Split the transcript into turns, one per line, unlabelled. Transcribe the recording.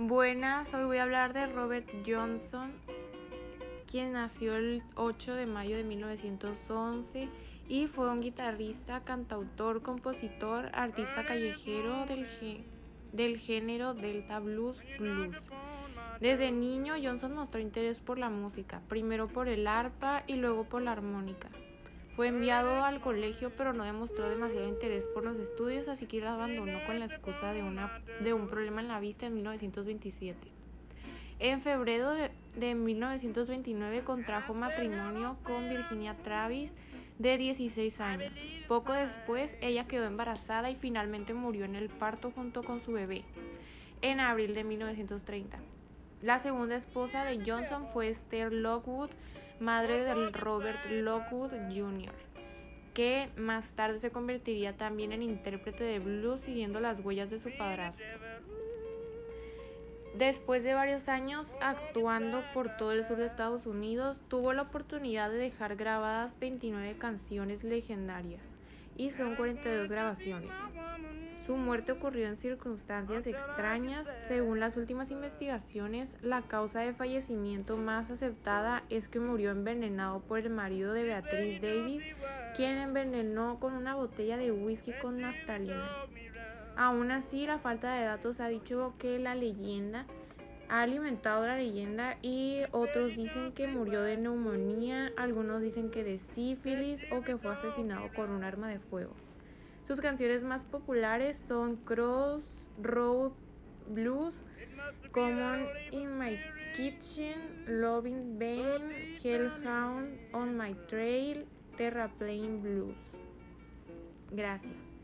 Buenas, hoy voy a hablar de Robert Johnson, quien nació el 8 de mayo de 1911 y fue un guitarrista, cantautor, compositor, artista callejero del, del género Delta Blues Blues. Desde niño, Johnson mostró interés por la música, primero por el arpa y luego por la armónica. Fue enviado al colegio pero no demostró demasiado interés por los estudios, así que lo abandonó con la excusa de, una, de un problema en la vista en 1927. En febrero de, de 1929 contrajo matrimonio con Virginia Travis, de 16 años. Poco después, ella quedó embarazada y finalmente murió en el parto junto con su bebé, en abril de 1930. La segunda esposa de Johnson fue Esther Lockwood, madre de Robert Lockwood Jr., que más tarde se convertiría también en intérprete de blues siguiendo las huellas de su padrastro. Después de varios años actuando por todo el sur de Estados Unidos, tuvo la oportunidad de dejar grabadas 29 canciones legendarias y son 42 grabaciones. Su muerte ocurrió en circunstancias extrañas. Según las últimas investigaciones, la causa de fallecimiento más aceptada es que murió envenenado por el marido de Beatriz Davis, quien envenenó con una botella de whisky con naftalina. Aún así, la falta de datos ha dicho que la leyenda ha alimentado la leyenda y otros dicen que murió de neumonía, algunos dicen que de sífilis o que fue asesinado con un arma de fuego. Sus canciones más populares son Cross Road Blues, Common in My Kitchen, Loving Bane, Hellhound on My Trail, Terraplane Blues. Gracias.